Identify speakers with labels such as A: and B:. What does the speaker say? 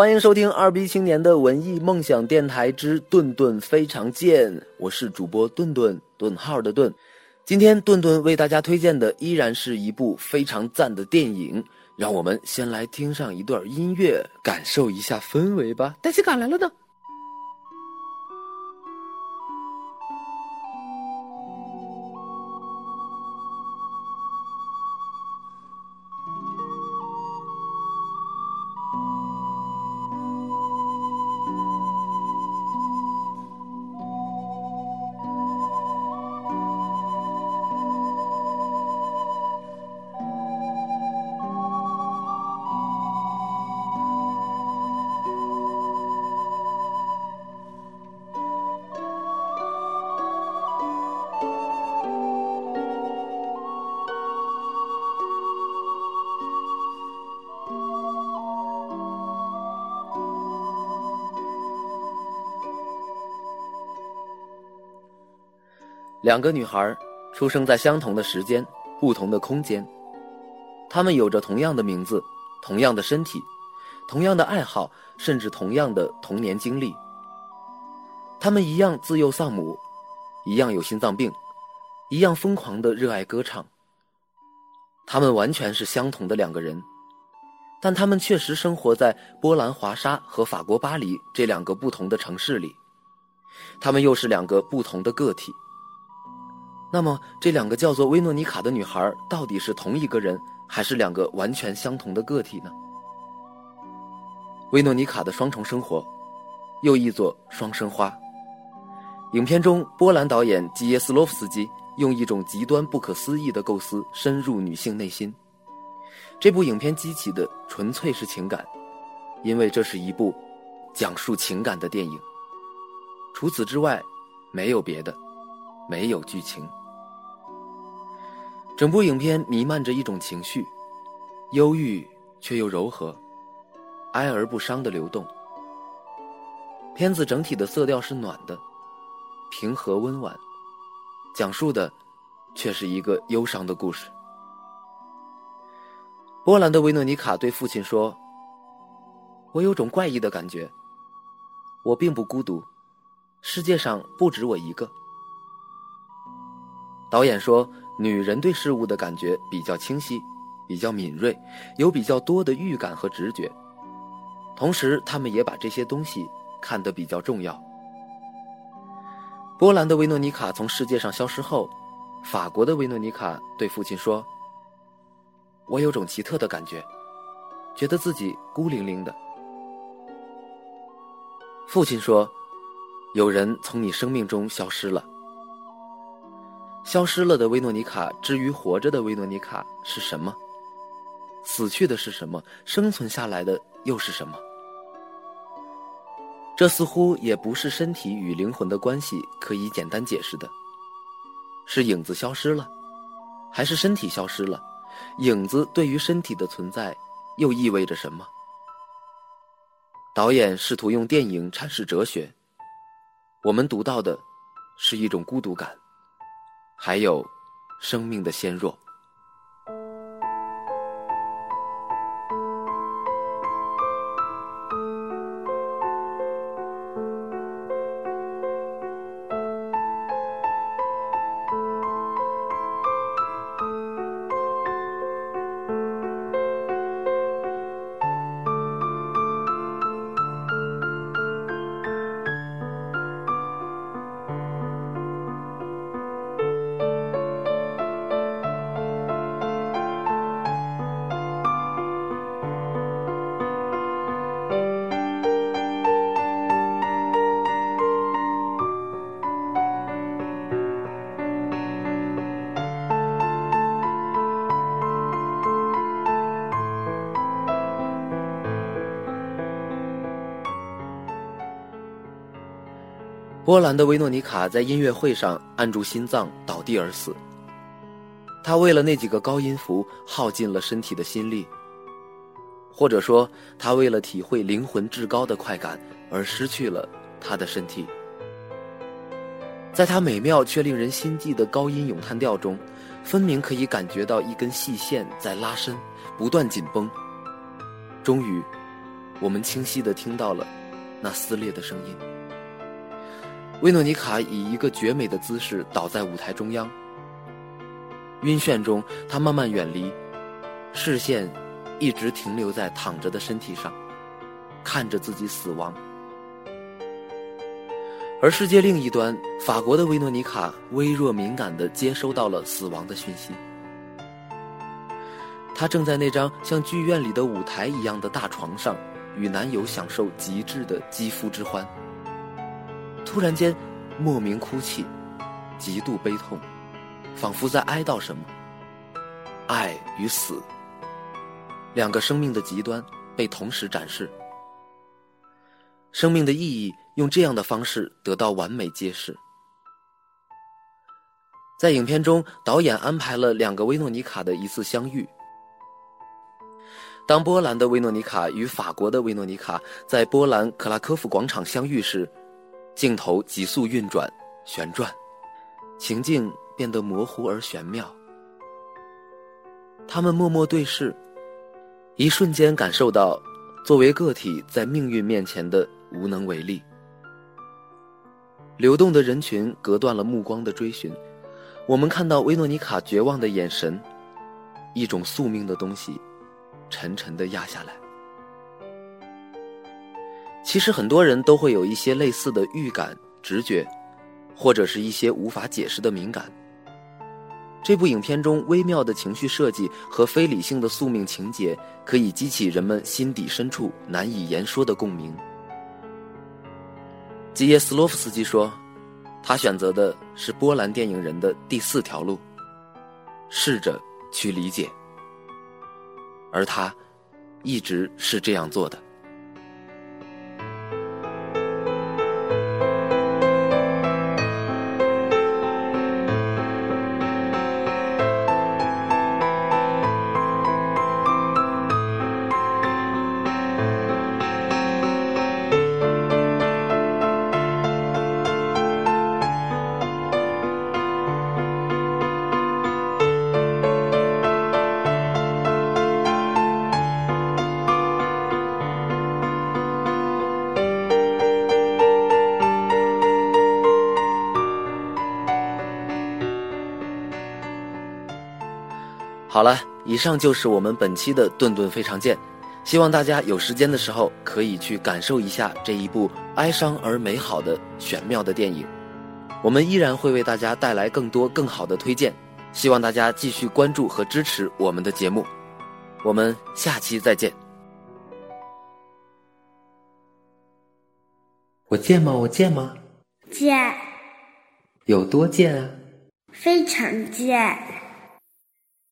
A: 欢迎收听二逼青年的文艺梦想电台之顿顿非常贱，我是主播顿顿顿号的顿。今天顿顿为大家推荐的依然是一部非常赞的电影，让我们先来听上一段音乐，感受一下氛围吧。大西卡来了呢。两个女孩出生在相同的时间、不同的空间，她们有着同样的名字、同样的身体、同样的爱好，甚至同样的童年经历。她们一样自幼丧母，一样有心脏病，一样疯狂的热爱歌唱。她们完全是相同的两个人，但她们确实生活在波兰华沙和法国巴黎这两个不同的城市里。她们又是两个不同的个体。那么，这两个叫做维诺妮卡的女孩到底是同一个人，还是两个完全相同的个体呢？维诺妮卡的双重生活，又译作双生花。影片中，波兰导演基耶斯洛夫斯基用一种极端不可思议的构思深入女性内心。这部影片激起的纯粹是情感，因为这是一部讲述情感的电影。除此之外，没有别的，没有剧情。整部影片弥漫着一种情绪，忧郁却又柔和，哀而不伤的流动。片子整体的色调是暖的，平和温婉，讲述的却是一个忧伤的故事。波兰的维诺妮卡对父亲说：“我有种怪异的感觉，我并不孤独，世界上不止我一个。”导演说。女人对事物的感觉比较清晰，比较敏锐，有比较多的预感和直觉。同时，他们也把这些东西看得比较重要。波兰的维诺妮卡从世界上消失后，法国的维诺妮卡对父亲说：“我有种奇特的感觉，觉得自己孤零零的。”父亲说：“有人从你生命中消失了。”消失了的维诺妮卡，至于活着的维诺妮卡是什么？死去的是什么？生存下来的又是什么？这似乎也不是身体与灵魂的关系可以简单解释的。是影子消失了，还是身体消失了？影子对于身体的存在又意味着什么？导演试图用电影阐释哲学，我们读到的是一种孤独感。还有，生命的纤弱。波兰的维诺尼卡在音乐会上按住心脏倒地而死。他为了那几个高音符耗尽了身体的心力，或者说，他为了体会灵魂至高的快感而失去了他的身体。在他美妙却令人心悸的高音咏叹调中，分明可以感觉到一根细线在拉伸，不断紧绷。终于，我们清晰地听到了那撕裂的声音。维诺妮卡以一个绝美的姿势倒在舞台中央，晕眩中，她慢慢远离，视线一直停留在躺着的身体上，看着自己死亡。而世界另一端，法国的维诺妮卡微弱敏感地接收到了死亡的讯息。她正在那张像剧院里的舞台一样的大床上，与男友享受极致的肌肤之欢。突然间，莫名哭泣，极度悲痛，仿佛在哀悼什么。爱与死，两个生命的极端被同时展示。生命的意义用这样的方式得到完美揭示。在影片中，导演安排了两个维诺妮卡的一次相遇。当波兰的维诺妮卡与法国的维诺妮卡在波兰克拉科夫广场相遇时，镜头急速运转、旋转，情境变得模糊而玄妙。他们默默对视，一瞬间感受到作为个体在命运面前的无能为力。流动的人群隔断了目光的追寻，我们看到维诺妮卡绝望的眼神，一种宿命的东西。沉沉的压下来。其实很多人都会有一些类似的预感、直觉，或者是一些无法解释的敏感。这部影片中微妙的情绪设计和非理性的宿命情节，可以激起人们心底深处难以言说的共鸣。吉耶斯洛夫斯基说：“他选择的是波兰电影人的第四条路，试着去理解。”而他，一直是这样做的。好了，以上就是我们本期的顿顿非常见，希望大家有时间的时候可以去感受一下这一部哀伤而美好的玄妙的电影。我们依然会为大家带来更多更好的推荐，希望大家继续关注和支持我们的节目。我们下期再见。我贱吗？我贱吗？
B: 贱。
A: 有多贱啊？
B: 非常贱。